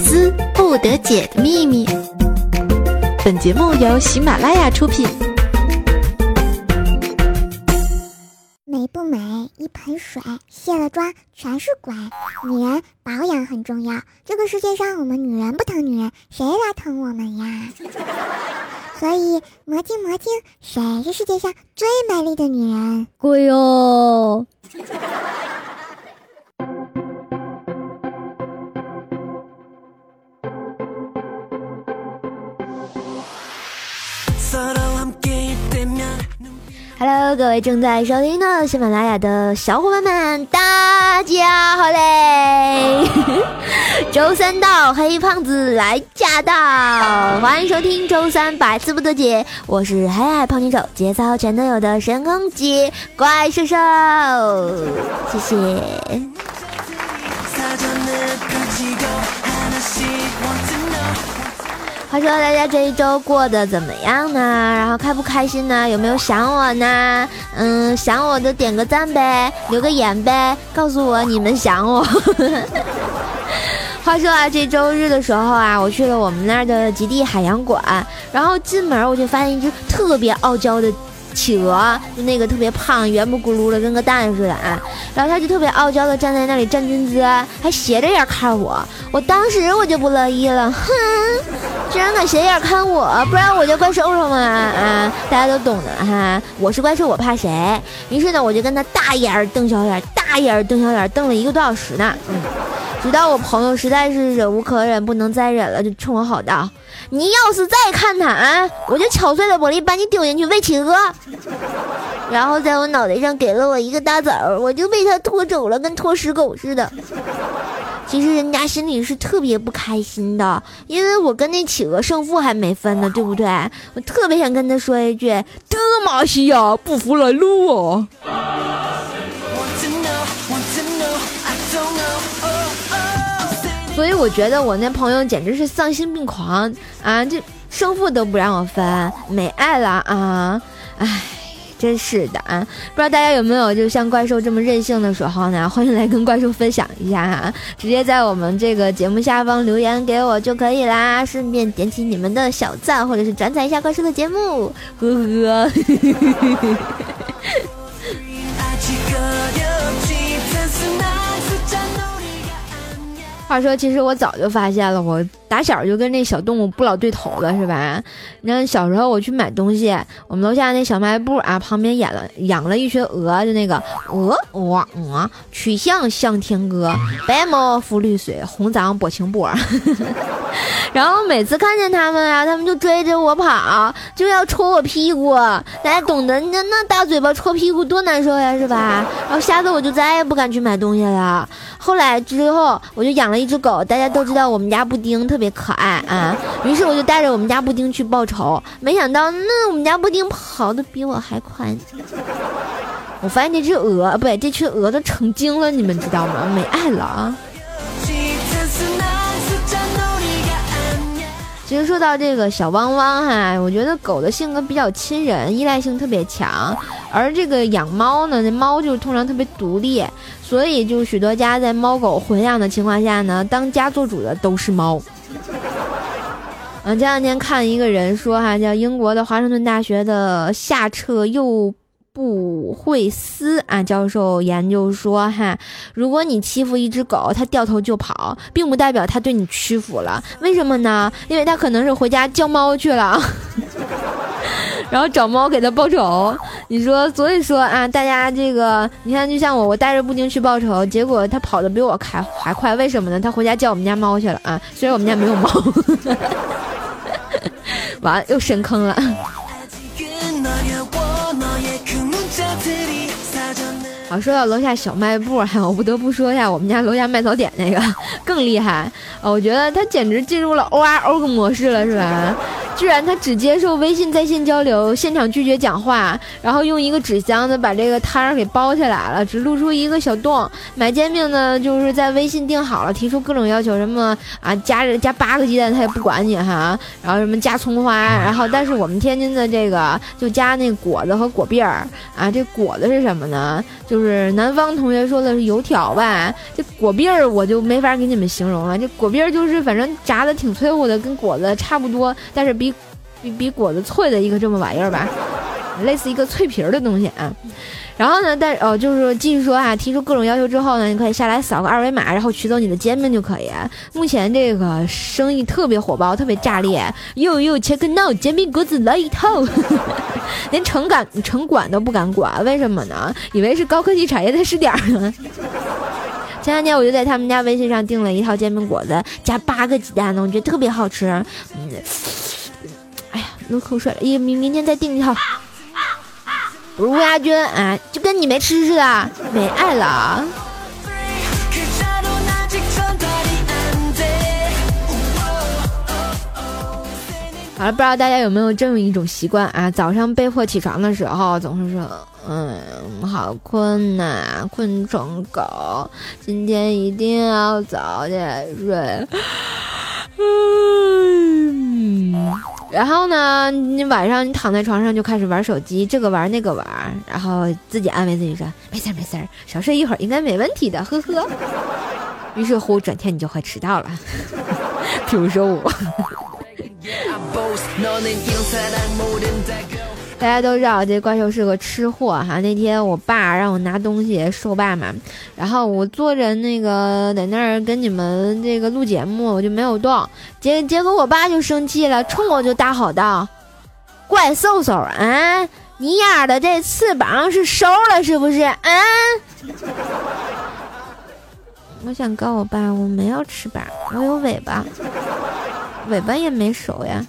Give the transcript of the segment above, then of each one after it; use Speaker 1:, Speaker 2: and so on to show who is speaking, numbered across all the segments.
Speaker 1: 思不得解的秘密。本节目由喜马拉雅出品。
Speaker 2: 美不美，一盆水，卸了妆全是鬼。女人保养很重要。这个世界上，我们女人不疼女人，谁来疼我们呀？所以，魔镜魔镜，谁是世界上最美丽的女人？
Speaker 3: 鬼哟。Hello，各位正在收听的喜马拉雅的小伙伴们，大家好嘞！周三到，黑胖子来驾到，欢迎收听周三百思不得解，我是黑矮胖女手，节操全都有的神空级怪兽兽，谢谢。话说大家这一周过得怎么样呢？然后开不开心呢？有没有想我呢？嗯，想我的点个赞呗，留个言呗，告诉我你们想我。话说啊，这周日的时候啊，我去了我们那儿的极地海洋馆，然后进门我就发现一只特别傲娇的。企鹅就那个特别胖，圆不咕噜的，跟个蛋似的啊。然后他就特别傲娇的站在那里站军姿，还斜着眼看我。我当时我就不乐意了，哼，居然敢斜眼看我，不然我叫怪兽兽吗？啊，大家都懂的哈。我是怪兽，我怕谁？于是呢，我就跟他大眼瞪小眼，大眼瞪小眼，瞪了一个多小时呢。嗯，直到我朋友实在是忍无可忍，不能再忍了，就冲我吼道。你要是再看他啊，我就敲碎了玻璃把你丢进去喂企鹅，然后在我脑袋上给了我一个大枣，我就被他拖走了，跟拖屎狗似的。其实人家心里是特别不开心的，因为我跟那企鹅胜负还没分呢，对不对？我特别想跟他说一句：德玛西亚不服来撸啊！所以我觉得我那朋友简直是丧心病狂啊！这胜负都不让我分，没爱了啊！唉，真是的啊！不知道大家有没有就像怪兽这么任性的时候呢？欢迎来跟怪兽分享一下哈，直接在我们这个节目下方留言给我就可以啦，顺便点起你们的小赞，或者是转载一下怪兽的节目，呵呵。话说，其实我早就发现了，我打小就跟那小动物不老对头了，是吧？你看小时候我去买东西，我们楼下那小卖部啊，旁边养了养了一群鹅，就那个鹅鹅鹅，曲项向天歌，白毛浮绿水，红掌拨清波。然后每次看见他们啊，他们就追着我跑，就要戳我屁股。大家懂得，那那大嘴巴戳屁股多难受呀，是吧？然后吓得我就再也不敢去买东西了。后来之后，我就养了一只狗。大家都知道我们家布丁特别可爱啊，于是我就带着我们家布丁去报仇。没想到，那我们家布丁跑的比我还快。我发现这只鹅，不对，这群鹅都成精了，你们知道吗？没爱了啊。其实说到这个小汪汪哈，我觉得狗的性格比较亲人，依赖性特别强，而这个养猫呢，那猫就通常特别独立，所以就许多家在猫狗混养的情况下呢，当家做主的都是猫。嗯，前两天看一个人说哈，叫英国的华盛顿大学的下彻右。布惠斯啊，教授研究说哈，如果你欺负一只狗，它掉头就跑，并不代表它对你屈服了。为什么呢？因为它可能是回家叫猫去了，然后找猫给他报仇。你说，所以说啊，大家这个，你看，就像我，我带着布丁去报仇，结果他跑的比我还还快，为什么呢？他回家叫我们家猫去了啊。虽然我们家没有猫，完了又深坑了。好，说到楼下小卖部，哈，我不得不说一下我们家楼下卖早点那个更厉害。哦，我觉得他简直进入了 O R O 模式了，是吧？居然他只接受微信在线交流，现场拒绝讲话，然后用一个纸箱子把这个摊儿给包起来了，只露出一个小洞。买煎饼呢，就是在微信订好了，提出各种要求，什么啊加加八个鸡蛋他也不管你哈，然后什么加葱花，然后但是我们天津的这个就加那果子和果篦儿啊，这果子是什么呢？就是南方同学说的是油条吧，这果篦儿我就没法给你们形容了，这果篦儿就是反正炸的挺脆乎的，跟果子差不多，但是比比比果子脆的一个这么玩意儿吧，类似一个脆皮儿的东西啊。然后呢，但哦，就是继续说啊，提出各种要求之后呢，你可以下来扫个二维码，然后取走你的煎饼就可以。目前这个生意特别火爆，特别炸裂。又又切克闹煎饼果子来一套，连城管城管都不敢管，为什么呢？以为是高科技产业的试点呢。前两天我就在他们家微信上订了一套煎饼果子，加八个鸡蛋呢，我觉得特别好吃。嗯，哎呀，流口水了，明明天再订一套。我是乌鸦君，哎，就跟你没吃似的，没爱了。好了，不知道大家有没有这么一种习惯啊？早上被迫起床的时候，总是说，嗯，好困呐，困成狗，今天一定要早点睡。嗯。然后呢，你晚上你躺在床上就开始玩手机，这个玩那个玩，然后自己安慰自己说没事儿没事儿，少睡一会儿应该没问题的，呵呵。于是乎，转天你就会迟到了。比如说我。大家都知道这怪兽是个吃货哈。那天我爸让我拿东西，兽爸嘛，然后我坐着那个在那儿跟你们这个录节目，我就没有动。结结果我爸就生气了，冲我就大吼道：“怪兽兽啊，你丫的这翅膀是收了是不是？啊？”我想告我爸，我没有翅膀，我有尾巴，尾巴也没熟呀。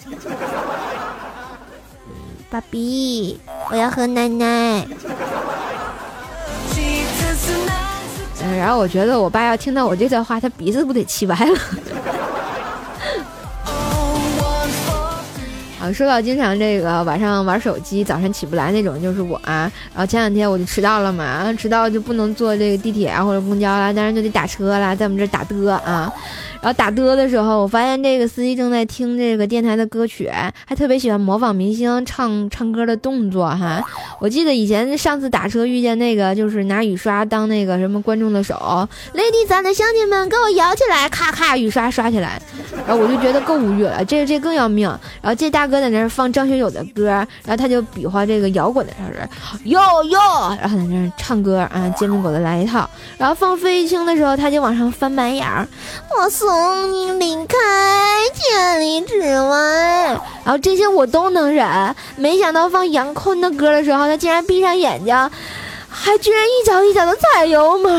Speaker 3: 爸比，我要喝奶奶。嗯，然后我觉得我爸要听到我这段话，他鼻子不得气歪了。啊，说到经常这个晚上玩手机，早上起不来那种，就是我啊。然后前两天我就迟到了嘛，迟到就不能坐这个地铁啊或者公交啦，当然就得打车啦，在我们这打的啊。然后打的的时候，我发现这个司机正在听这个电台的歌曲，还特别喜欢模仿明星唱唱歌的动作哈。我记得以前上次打车遇见那个，就是拿雨刷当那个什么观众的手，Lady 咱的乡亲们给我摇起来，咔咔雨刷刷起来，然后我就觉得够无语了，这这更要命。然后这大哥在那儿放张学友的歌，然后他就比划这个摇滚的事儿，哟哟，然后在那儿唱歌啊，煎饼果子来一套。然后放费玉清的时候，他就往上翻白眼儿，我送。送你离开千里之外，然后这些我都能忍。没想到放杨坤的歌的时候，他竟然闭上眼睛，还居然一脚一脚的踩油门，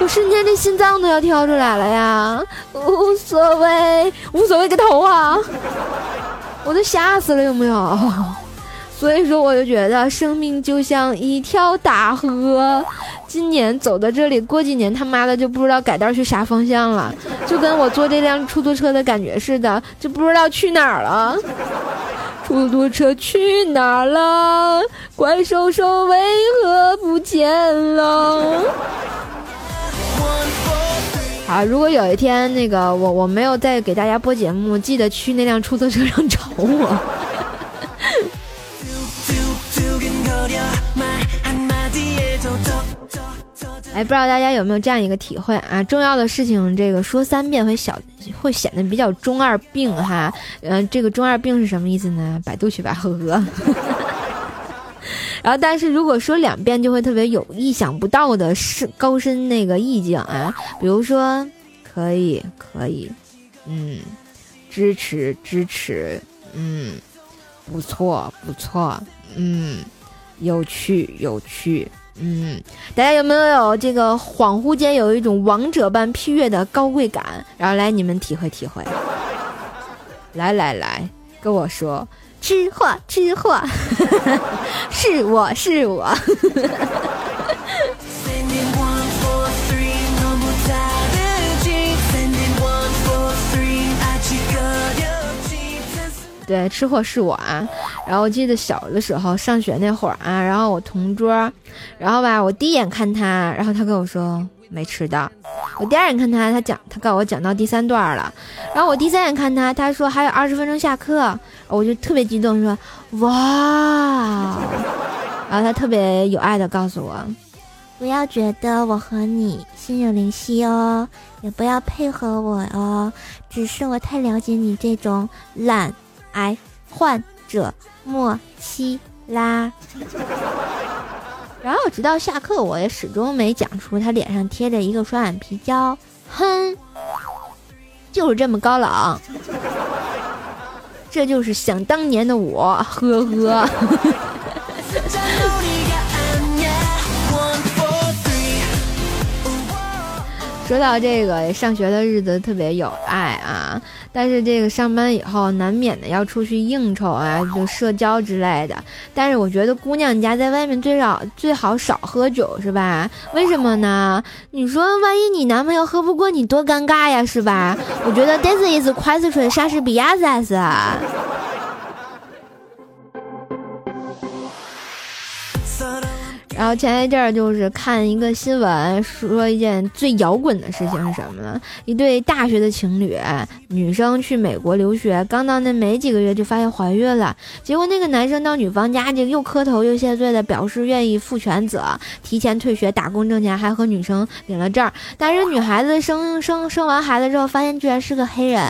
Speaker 3: 我瞬间这心脏都要跳出来了呀！无所谓，无所谓个头啊！我都吓死了，有没有？所以说，我就觉得生命就像一条大河。今年走到这里，过几年他妈的就不知道改道去啥方向了，就跟我坐这辆出租车的感觉似的，就不知道去哪儿了。出租车去哪儿了？怪兽兽为何不见了？好，如果有一天那个我我没有再给大家播节目，记得去那辆出租车上找我。哎，不知道大家有没有这样一个体会啊？重要的事情，这个说三遍会小，会显得比较中二病哈。嗯，这个中二病是什么意思呢？百度去吧，呵呵。然后，但是如果说两遍，就会特别有意想不到的是高深那个意境啊。比如说，可以，可以，嗯，支持，支持，嗯，不错，不错，嗯，有趣，有趣。嗯，大家有没有这个恍惚间有一种王者般批阅的高贵感？然后来你们体会体会。来来来，跟我说，吃货吃货，是我 是我。对，吃货是我啊。然后我记得小的时候上学那会儿啊，然后我同桌，然后吧，我第一眼看他，然后他跟我说没吃到。我第二眼看他，他讲他告诉我讲到第三段了。然后我第三眼看他，他说还有二十分钟下课，我就特别激动说哇。然后他特别有爱的告诉我，
Speaker 2: 不要觉得我和你心有灵犀哦，也不要配合我哦，只是我太了解你这种懒癌患者莫西啦。
Speaker 3: 然后直到下课，我也始终没讲出他脸上贴着一个双眼皮胶，哼，就是这么高冷，这就是想当年的我，呵呵。说到这个上学的日子特别有爱啊，但是这个上班以后难免的要出去应酬啊，就社交之类的。但是我觉得姑娘家在外面最少最好少喝酒，是吧？为什么呢？你说万一你男朋友喝不过你，多尴尬呀，是吧？我觉得 this is question 莎士比亚噻然后前一阵儿就是看一个新闻，说一件最摇滚的事情是什么呢？一对大学的情侣，女生去美国留学，刚到那没几个月就发现怀孕了。结果那个男生到女方家，就又磕头又谢罪的表示愿意负全责，提前退学打工挣钱，还和女生领了证。但是女孩子生生生完孩子之后，发现居然是个黑人。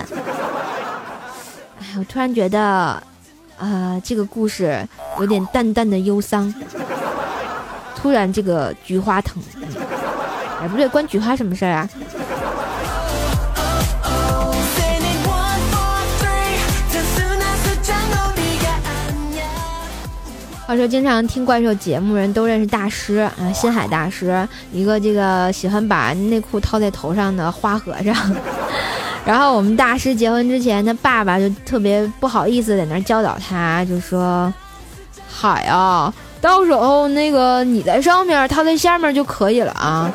Speaker 3: 哎，我突然觉得，啊，这个故事有点淡淡的忧伤。突然，这个菊花疼，哎，不对，关菊花什么事儿啊？话说，经常听怪兽节目人都认识大师啊，新海大师，一个这个喜欢把内裤套在头上的花和尚。然后我们大师结婚之前，他爸爸就特别不好意思在那教导他，就说：“海啊。”到时候那个你在上面，他在下面就可以了啊。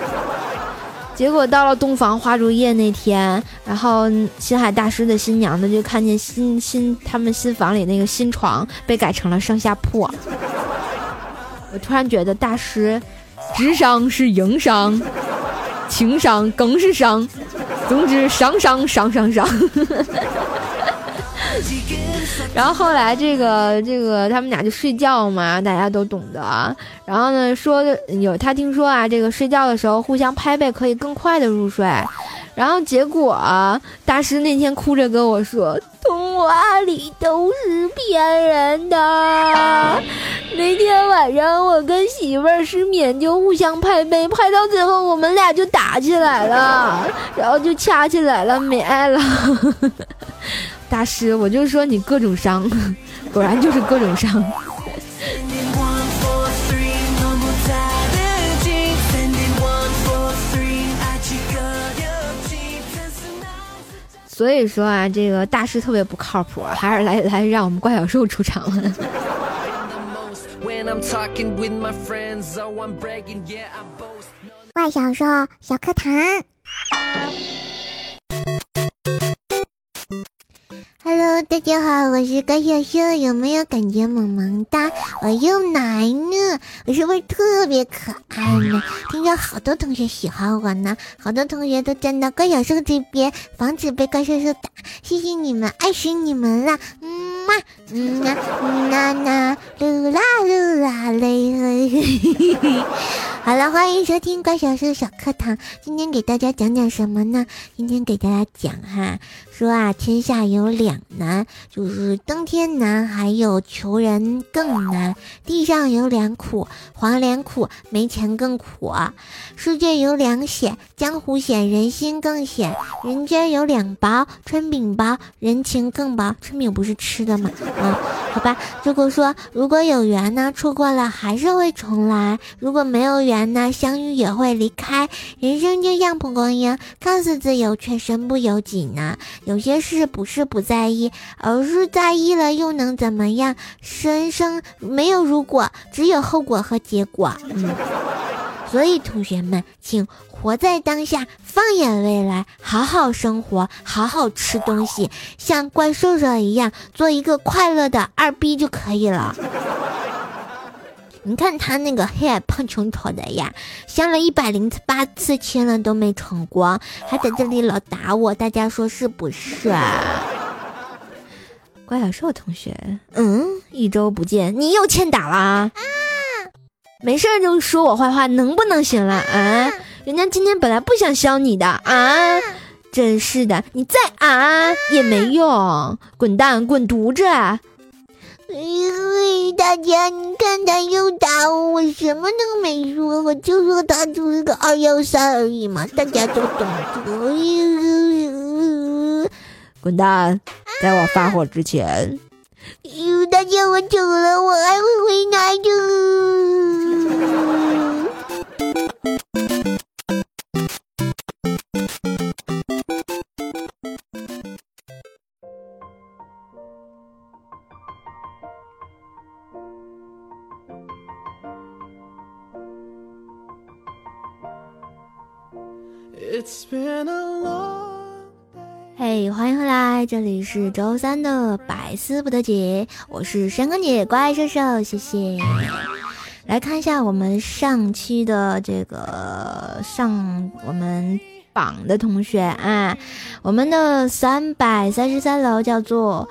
Speaker 3: 结果到了洞房花烛夜那天，然后新海大师的新娘子就看见新新他们新房里那个新床被改成了上下铺。我突然觉得大师，智商是硬伤，情商更是伤，总之伤伤伤伤伤。然后后来这个这个他们俩就睡觉嘛，大家都懂得。然后呢，说有他听说啊，这个睡觉的时候互相拍背可以更快的入睡。然后结果大师那天哭着跟我说，童话里都是骗人的。那天晚上我跟媳妇儿失眠，就互相拍背，拍到最后我们俩就打起来了，然后就掐起来了，没爱了。大师，我就说你各种伤，果然就是各种伤。所以说啊，这个大师特别不靠谱，还是来来让我们怪小兽出场了。
Speaker 2: 怪小兽小课堂。家好，我是高小秀，有没有感觉萌萌哒？我又来了，我是不是特别可爱呢？听说好多同学喜欢我呢，好多同学都站到高小秀这边，防止被高小秀打。谢谢你们，爱死你们了，嗯嘛，嗯呐，嗯呐呐，噜啦噜啦嘞。好了，欢迎收听乖小兽小课堂。今天给大家讲讲什么呢？今天给大家讲哈，说啊，天下有两难，就是登天难，还有求人更难。地上有两苦，黄连苦，没钱更苦。世界有两险，江湖险，人心更险。人间有两薄，春饼薄，人情更薄。春饼不是吃的吗？嗯，好吧。如果说如果有缘呢，错过了还是会重来；如果没有缘，呢相遇也会离开，人生就像蒲公英，看似自由却身不由己呢。有些事不是不在意，而是在意了又能怎么样？人生没有如果，只有后果和结果。嗯，所以同学们，请。
Speaker 3: 活在当下，放眼未来，好好生活，好好吃东西，像怪兽兽一样，做一个快乐的二逼就可以了。你看他那个黑矮胖穷丑的呀，相了一百零八次亲了都没成功，还在这里老打我，大家说是不是？怪小兽同学，嗯，一周不见，你又欠打了啊！没事就说我坏话，能不能行了啊？人家今天本来不想削你的啊！真是的，你再啊也没用，滚蛋，滚犊子！因为大家，你看他又打我，我什么都没说，我就说他就是个二幺三而已嘛，大家都懂得。滚蛋，在我发火之前。大家，我走了，我还会回来的。这里是周三的百思不得解，我是山哥姐怪兽兽，谢谢。来看一下我们上期的这个上我们榜的同学啊，我们的三百三十三楼叫做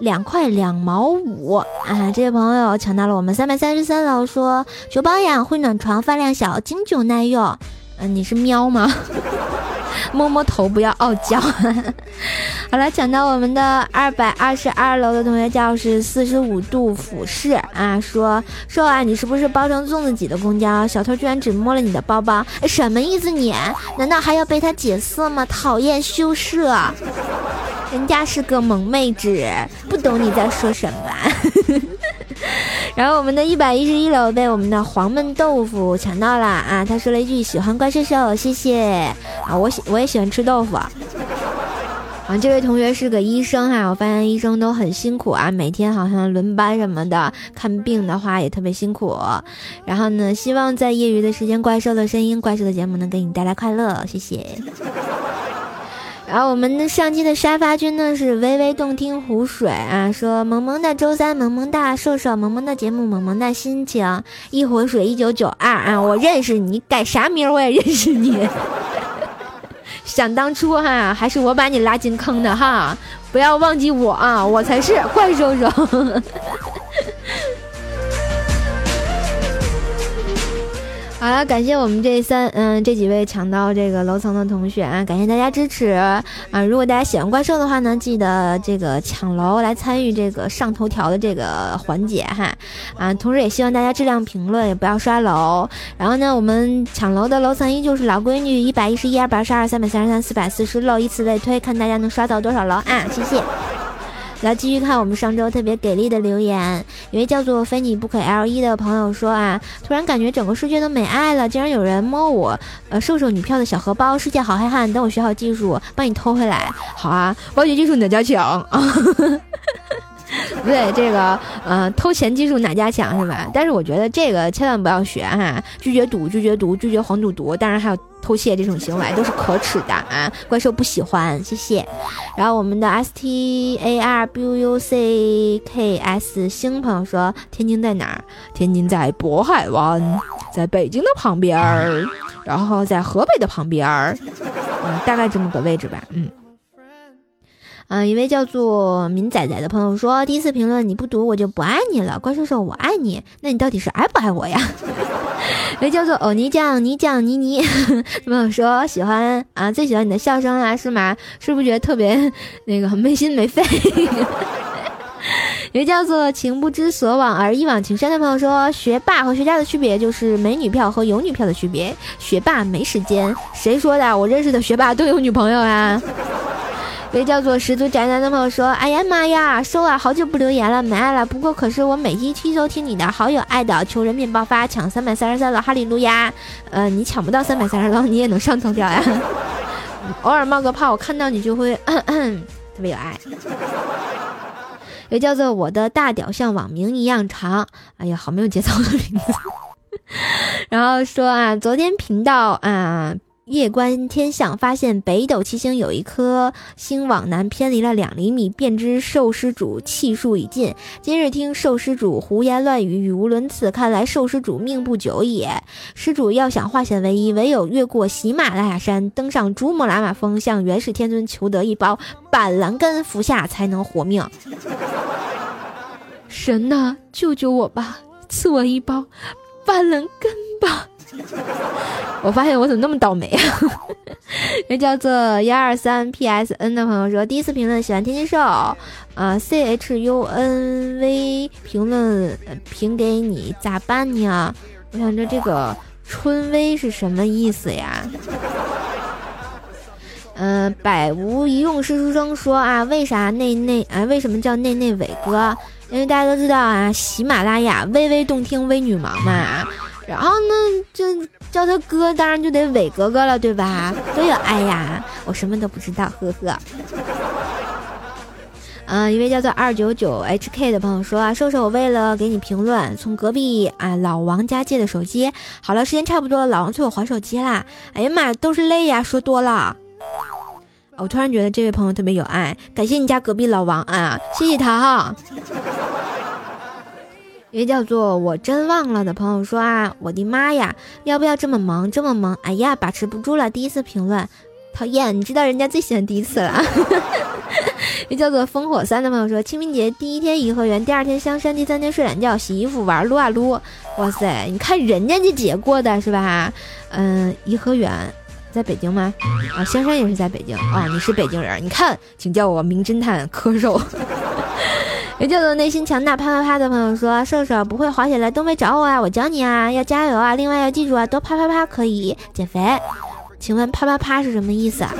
Speaker 3: 两块两毛五啊，这位朋友抢到了我们三百三十三楼，说求保养，会暖床，饭量小，经久耐用。嗯，你是喵吗？摸摸头，不要傲娇。好了，讲到我们的二百二十二楼的同学教室，四十五度俯视啊，说说啊，你是不是包成粽子挤的公交？小偷居然只摸了你的包包，什么意思？你难道还要被他解色吗？讨厌羞涩，人家是个萌妹纸，不懂你在说什么。然后我们的一百一十一楼被我们的黄焖豆腐抢到了啊！他说了一句喜欢怪兽兽，谢谢啊！我喜我也喜欢吃豆腐。啊，这位同学是个医生哈，我发现医生都很辛苦啊，每天好像轮班什么的，看病的话也特别辛苦。然后呢，希望在业余的时间，怪兽的声音、怪兽的节目能给你带来快乐，谢谢。然后我们的上期的沙发君呢是微微动听湖水啊，说萌萌的周三，萌萌哒，瘦瘦，萌萌的节目，萌萌的心情，一壶水一九九二啊，我认识你，改啥名我也认识你。想当初哈，还是我把你拉进坑的哈，不要忘记我啊，我才是怪兽兽。好了，感谢我们这三嗯这几位抢到这个楼层的同学啊，感谢大家支持啊！如果大家喜欢怪兽的话呢，记得这个抢楼来参与这个上头条的这个环节哈啊！同时也希望大家质量评论，也不要刷楼。然后呢，我们抢楼的楼层依旧是老规矩，一百一十一、二百二十二、三百三十三、四百四十楼，以此类推，看大家能刷到多少楼啊！谢谢。来继续看我们上周特别给力的留言，一位叫做非你不可 L 一的朋友说啊，突然感觉整个世界都没爱了，竟然有人摸我，呃，瘦瘦女票的小荷包，世界好黑暗，等我学好技术，帮你偷回来。好啊，挖掘技术哪家强啊？不 对，这个呃，偷钱技术哪家强是吧？但是我觉得这个千万不要学哈，拒绝赌，拒绝毒，拒绝黄赌毒，当然还有偷窃这种行为都是可耻的啊！怪兽不喜欢，谢谢。然后我们的 S T A R B U C K S 星朋友说，天津在哪儿？天津在渤海湾，在北京的旁边儿，然后在河北的旁边儿，嗯，大概这么个位置吧，嗯。嗯，一位叫做敏仔仔的朋友说：“第一次评论你不读我就不爱你了。”怪兽兽，我爱你，那你到底是爱不爱我呀？一位叫做欧尼酱尼酱尼尼朋友说：“喜欢啊，最喜欢你的笑声啊，是吗？是不是觉得特别那个没心没肺？” 一位叫做情不知所往而一往情深的朋友说：“学霸和学渣的区别就是没女票和有女票的区别。学霸没时间，谁说的？我认识的学霸都有女朋友啊。”被叫做十足宅男的朋友说：“哎呀妈呀，收啊，好久不留言了，没爱了。不过可是我每一期都听你的，好有爱的。求人品爆发，抢三百三十三的，哈利路亚。呃，你抢不到三百三十了，你也能上头条呀。偶尔冒个泡，我看到你就会特别有爱。也叫做我的大屌像网名一样长。哎呀，好没有节操的名字。然后说啊，昨天频道啊。”夜观天象，发现北斗七星有一颗星往南偏离了两厘米，便知寿施主气数已尽。今日听寿施主胡言乱语，语无伦次，看来寿施主命不久也。施主要想化险为夷，唯有越过喜马拉雅山，登上珠穆朗玛峰，向元始天尊求得一包板蓝根服下，才能活命。神呐，救救我吧！赐我一包板蓝根吧！我发现我怎么那么倒霉啊！那叫做幺二三 psn 的朋友说，第一次评论喜欢天津瘦，啊 c h u n v 评论评给你咋办呢？我想着这个春威是什么意思呀？嗯，百无一用是书生说啊，为啥内内啊？为什么叫内内伟哥？因为大家都知道啊，喜马拉雅微微动听微女王嘛。然后呢，就叫他哥，当然就得伟哥哥了，对吧？多有爱呀！我什么都不知道，呵呵。嗯，一位叫做二九九 HK 的朋友说啊，瘦瘦，我为了给你评论，从隔壁啊老王家借的手机。好了，时间差不多了，老王催我还手机啦。哎呀妈，都是泪呀，说多了。我突然觉得这位朋友特别有爱，感谢你家隔壁老王啊，谢谢他哈。一个叫做我真忘了的朋友说啊，我的妈呀，要不要这么萌这么萌？哎呀，把持不住了，第一次评论，讨厌，你知道人家最喜欢第一次了。一个叫做烽火三的朋友说，清明节第一天颐和园，第二天香山，第三天睡懒觉，洗衣服玩撸啊撸。哇塞，你看人家这节过的是吧？嗯，颐和园在北京吗？啊，香山也是在北京哦，你是北京人，你看，请叫我名侦探柯受。也叫做内心强大啪啪啪的朋友说：“瘦瘦不会滑雪来东北找我啊，我教你啊，要加油啊！另外要记住啊，多啪啪啪可以减肥。请问啪啪啪 是什么意思啊？”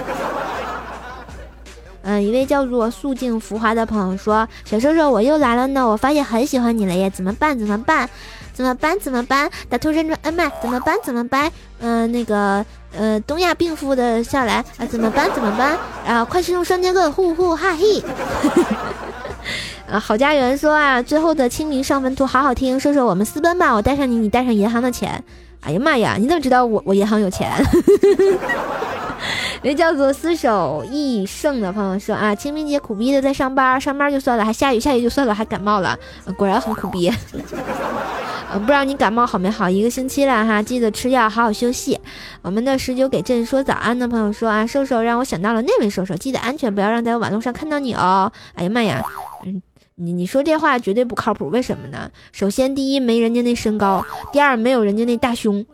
Speaker 3: 嗯，一位叫做素净浮华的朋友说：“小瘦瘦我又来了呢，我发现很喜欢你了耶，怎么办？怎么办？怎么办？怎么办？打头阵转恩麦，怎么办？怎么办？嗯，那个呃，东亚病夫的下来啊，怎么办？怎么办？啊，快使用双截棍，呼呼哈嘿。”啊，郝家园说啊，最后的清明上坟图好好听，说说我们私奔吧，我带上你，你带上银行的钱。哎呀妈呀，你怎么知道我我银行有钱？那叫做厮守一胜的朋友说啊，清明节苦逼的在上班，上班就算了，还下雨，下雨就算了，还感冒了，果然很苦逼。呃，不知道你感冒好没好？一个星期了哈，记得吃药，好好休息。我们的十九给朕说早安的朋友说啊，瘦瘦让我想到了那位瘦瘦，记得安全，不要让在网络上看到你哦。哎呀妈呀，嗯。你你说这话绝对不靠谱，为什么呢？首先，第一没人家那身高，第二没有人家那大胸，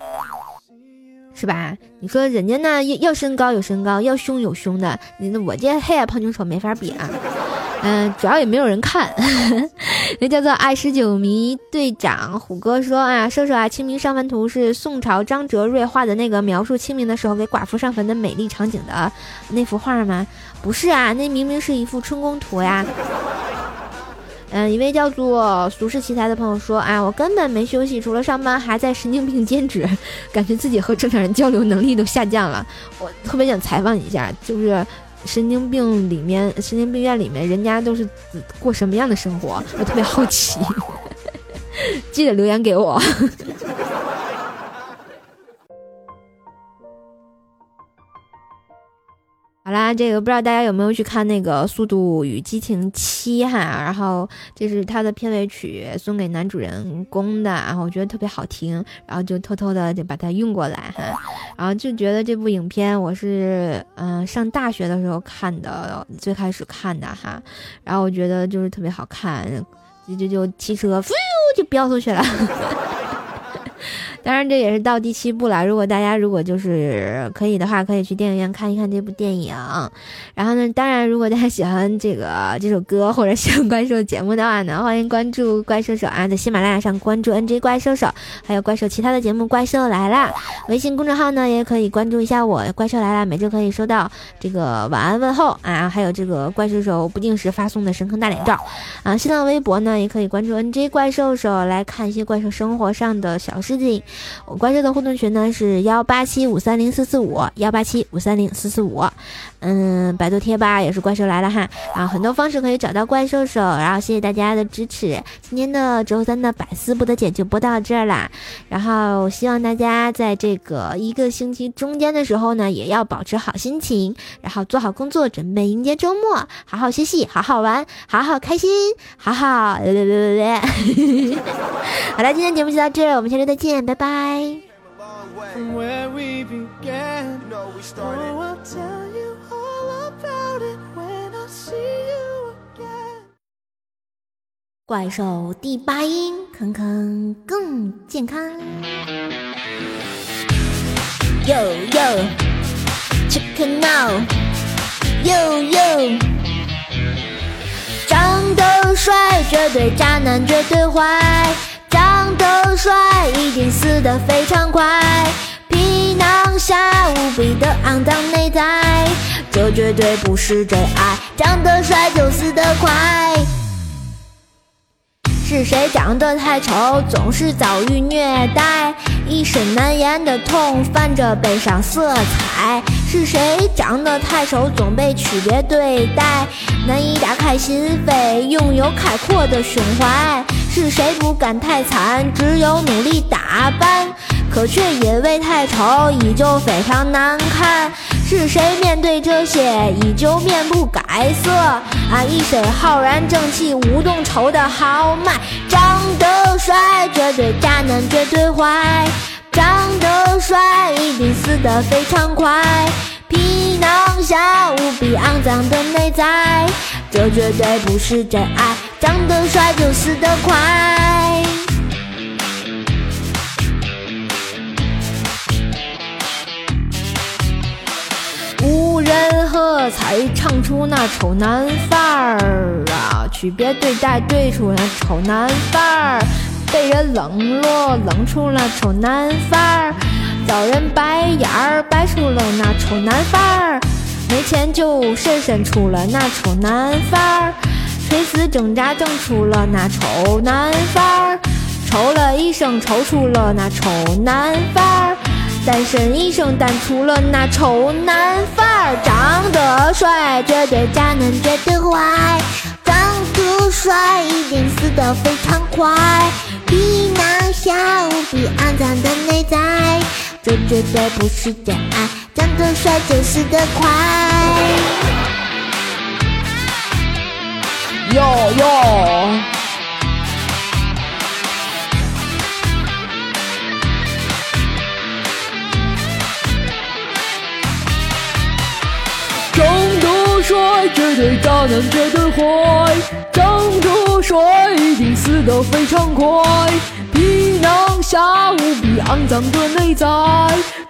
Speaker 3: 是吧？你说人家呢要要身高有身高，要胸有胸的，你那我这黑矮胖妞丑没法比啊。嗯，主要也没有人看。那叫做爱十九迷队长虎哥说啊，说说啊，清明上坟图是宋朝张哲瑞画的那个描述清明的时候给寡妇上坟的美丽场景的那幅画吗？不是啊，那明明是一幅春宫图呀。嗯，一位叫做俗世奇才的朋友说：“啊，我根本没休息，除了上班，还在神经病兼职，感觉自己和正常人交流能力都下降了。我特别想采访一下，就是神经病里面，神经病院里面，人家都是过什么样的生活？我特别好奇，记得留言给我。”好啦，这个不知道大家有没有去看那个《速度与激情七》哈，然后这是它的片尾曲，送给男主人公的，然后我觉得特别好听，然后就偷偷的就把它用过来哈，然后就觉得这部影片我是嗯上大学的时候看的，最开始看的哈，然后我觉得就是特别好看，就就就汽车飞就飙出去了。当然，这也是到第七部了。如果大家如果就是可以的话，可以去电影院看一看这部电影。然后呢，当然，如果大家喜欢这个这首歌或者喜欢怪兽节目的话呢，欢迎关注怪兽手啊，在喜马拉雅上关注 NJ 怪兽手，还有怪兽其他的节目《怪兽来啦》。微信公众号呢也可以关注一下我，《怪兽来啦》，每周可以收到这个晚安问候啊，还有这个怪兽手不定时发送的神坑大脸照啊。新浪微博呢也可以关注 NJ 怪兽手，来看一些怪兽生活上的小事情。我怪兽的互动群呢是幺八七五三零四四五幺八七五三零四四五，嗯，百度贴吧也是怪兽来了哈，啊很多方式可以找到怪兽手，然后谢谢大家的支持。今天的周三的百思不得解就播到这儿啦，然后希望大家在这个一个星期中间的时候呢，也要保持好心情，然后做好工作，准备迎接周末，好好学习，好好玩，好好开心，好好。好了，今天节目就到这儿，我们下周再见，拜拜。怪兽第八音，坑坑更健康。Yo yo，check it now，Yo yo。长得帅绝对渣男绝对坏，长得帅一定死得非常快，皮囊下无比的肮脏内在，这绝对不是真爱，长得帅就死得快。是谁长得太丑，总是遭遇虐待，一身难言的痛，泛着悲伤色彩。是谁长得太丑，总被区别对待，难以打开心扉，拥有开阔的胸怀。是谁不敢太惨，只有努力打扮，可却因为太丑，依旧非常难看。是谁面对这些，依旧面不改色？啊，一身浩然正气，无动愁的豪迈。长得帅，绝对渣男，绝对坏。长得帅，一定死得非常快。皮囊下无比肮脏的内在，这绝对不是真爱。长得帅就死得快。无人喝彩，唱出那丑男范儿啊！区别对待，对出那丑男范儿；被人冷落，冷出了丑男范儿；遭人白眼儿，白出了那丑男范儿；没钱就深深出了那丑男范儿；垂死挣扎，挣出了那丑男范儿；抽了一声，抽出了那丑男范儿。单身一生，单出了那丑男范儿。长得帅，绝对渣男，绝对坏。长得帅，一定死得非常快。皮囊下无比肮脏的内在，这绝对不是真爱。长得帅就死得快。哟哟。帅绝对渣男绝对坏，长得帅一定死得非常快，皮囊下无比肮脏的内在，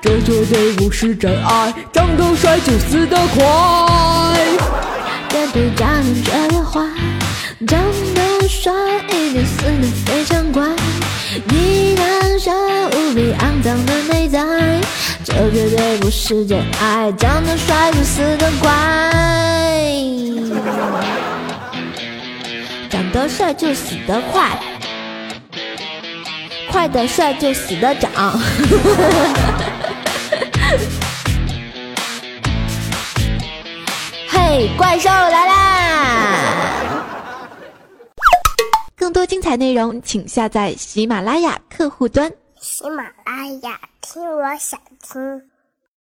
Speaker 3: 这绝对不是真爱，长得帅就死得快。别对渣男绝对坏，长得帅一定死得非常快，皮囊下无比肮脏的内在。这绝对不是真爱，长得帅就死得快，长得帅就死得快，快的帅就死的长。嘿，怪兽来啦！
Speaker 1: 更多精彩内容，请下载喜马拉雅客户端。
Speaker 2: 喜马拉雅，听我想听。